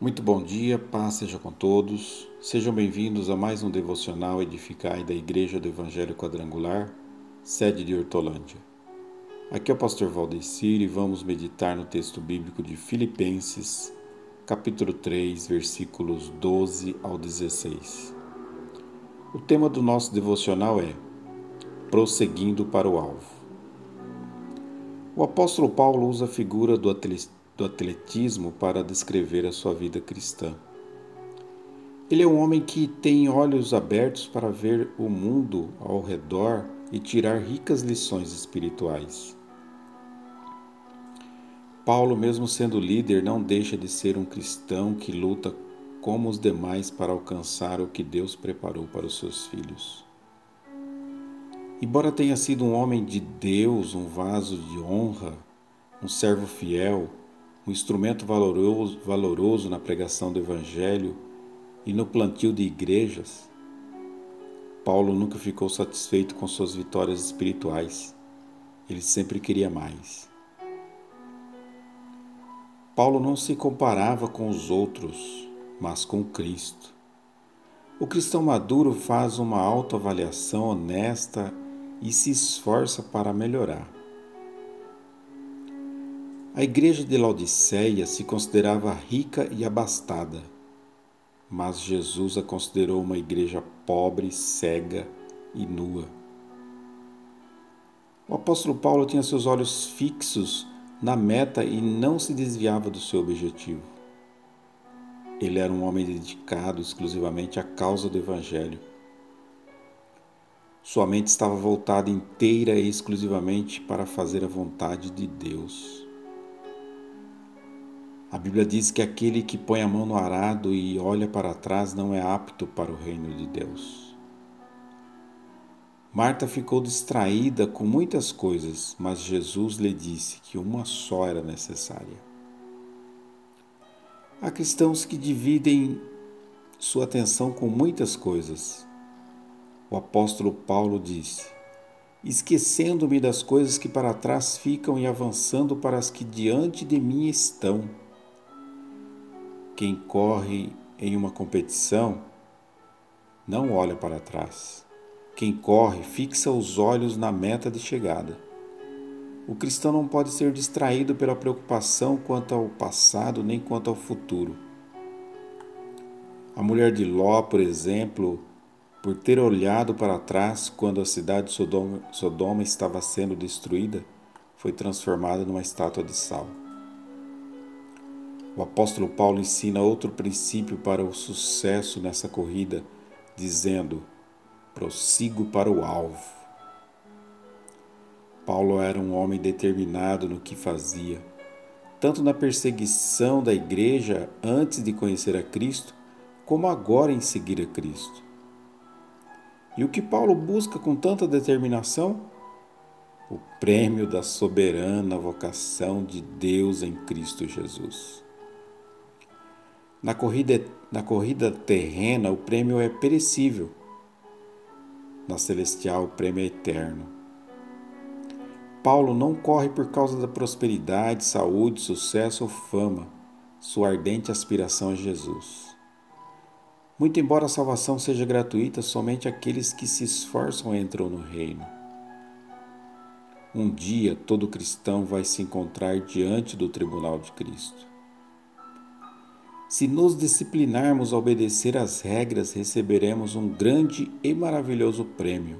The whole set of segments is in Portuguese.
Muito bom dia, paz seja com todos. Sejam bem-vindos a mais um devocional Edificai da Igreja do Evangelho Quadrangular, sede de Hortolândia. Aqui é o pastor Valdecir e vamos meditar no texto bíblico de Filipenses, capítulo 3, versículos 12 ao 16. O tema do nosso devocional é Prosseguindo para o alvo. O apóstolo Paulo usa a figura do do atletismo para descrever a sua vida cristã. Ele é um homem que tem olhos abertos para ver o mundo ao redor e tirar ricas lições espirituais. Paulo, mesmo sendo líder, não deixa de ser um cristão que luta como os demais para alcançar o que Deus preparou para os seus filhos. Embora tenha sido um homem de Deus, um vaso de honra, um servo fiel, um instrumento valoroso, valoroso na pregação do Evangelho e no plantio de igrejas, Paulo nunca ficou satisfeito com suas vitórias espirituais. Ele sempre queria mais. Paulo não se comparava com os outros, mas com Cristo. O cristão maduro faz uma autoavaliação honesta e se esforça para melhorar. A igreja de Laodiceia se considerava rica e abastada, mas Jesus a considerou uma igreja pobre, cega e nua. O apóstolo Paulo tinha seus olhos fixos na meta e não se desviava do seu objetivo. Ele era um homem dedicado exclusivamente à causa do Evangelho. Sua mente estava voltada inteira e exclusivamente para fazer a vontade de Deus. A Bíblia diz que aquele que põe a mão no arado e olha para trás não é apto para o reino de Deus. Marta ficou distraída com muitas coisas, mas Jesus lhe disse que uma só era necessária. Há cristãos que dividem sua atenção com muitas coisas. O apóstolo Paulo disse: Esquecendo-me das coisas que para trás ficam e avançando para as que diante de mim estão quem corre em uma competição não olha para trás. Quem corre fixa os olhos na meta de chegada. O cristão não pode ser distraído pela preocupação quanto ao passado nem quanto ao futuro. A mulher de Ló, por exemplo, por ter olhado para trás quando a cidade de Sodoma, Sodoma estava sendo destruída, foi transformada numa estátua de sal. O apóstolo Paulo ensina outro princípio para o sucesso nessa corrida, dizendo: prossigo para o alvo. Paulo era um homem determinado no que fazia, tanto na perseguição da igreja antes de conhecer a Cristo, como agora em seguir a Cristo. E o que Paulo busca com tanta determinação? O prêmio da soberana vocação de Deus em Cristo Jesus. Na corrida, na corrida terrena, o prêmio é perecível. Na celestial, o prêmio é eterno. Paulo não corre por causa da prosperidade, saúde, sucesso ou fama. Sua ardente aspiração é Jesus. Muito embora a salvação seja gratuita, somente aqueles que se esforçam entram no reino. Um dia todo cristão vai se encontrar diante do tribunal de Cristo. Se nos disciplinarmos a obedecer às regras, receberemos um grande e maravilhoso prêmio.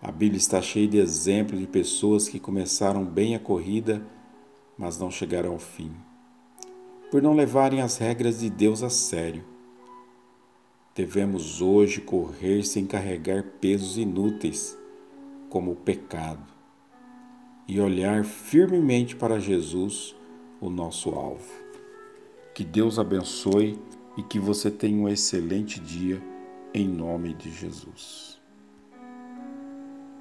A Bíblia está cheia de exemplos de pessoas que começaram bem a corrida, mas não chegaram ao fim, por não levarem as regras de Deus a sério. Devemos hoje correr sem carregar pesos inúteis, como o pecado, e olhar firmemente para Jesus, o nosso alvo. Que Deus abençoe e que você tenha um excelente dia em nome de Jesus.